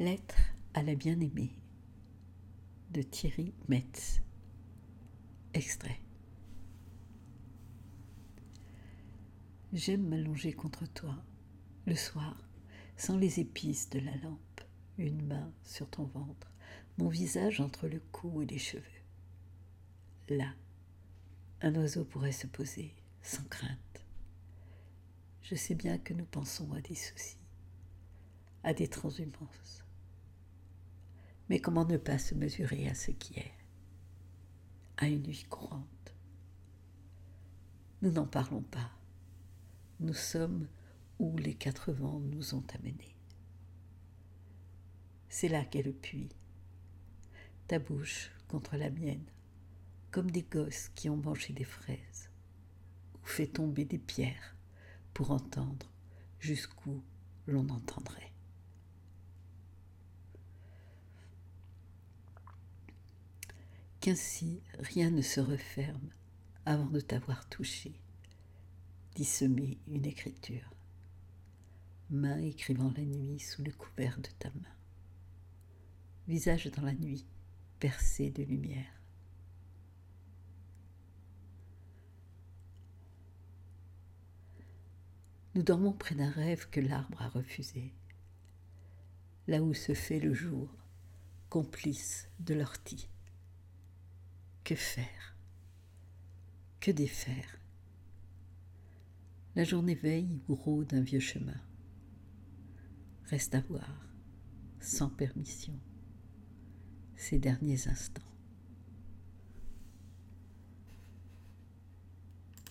Lettre à la bien-aimée de Thierry Metz. Extrait. J'aime m'allonger contre toi, le soir, sans les épices de la lampe, une main sur ton ventre, mon visage entre le cou et les cheveux. Là, un oiseau pourrait se poser, sans crainte. Je sais bien que nous pensons à des soucis, à des transhumances. Mais comment ne pas se mesurer à ce qui est, à une vie courante Nous n'en parlons pas. Nous sommes où les quatre vents nous ont amenés. C'est là qu'est le puits, ta bouche contre la mienne, comme des gosses qui ont mangé des fraises, ou fait tomber des pierres pour entendre jusqu'où l'on entendrait? Qu'ainsi rien ne se referme avant de t'avoir touché, dissemer une écriture, main écrivant la nuit sous le couvert de ta main, visage dans la nuit percé de lumière. Nous dormons près d'un rêve que l'arbre a refusé, là où se fait le jour, complice de l'ortie. Que faire? Que défaire? La journée veille ou rôde un vieux chemin. Reste à voir, sans permission, ces derniers instants.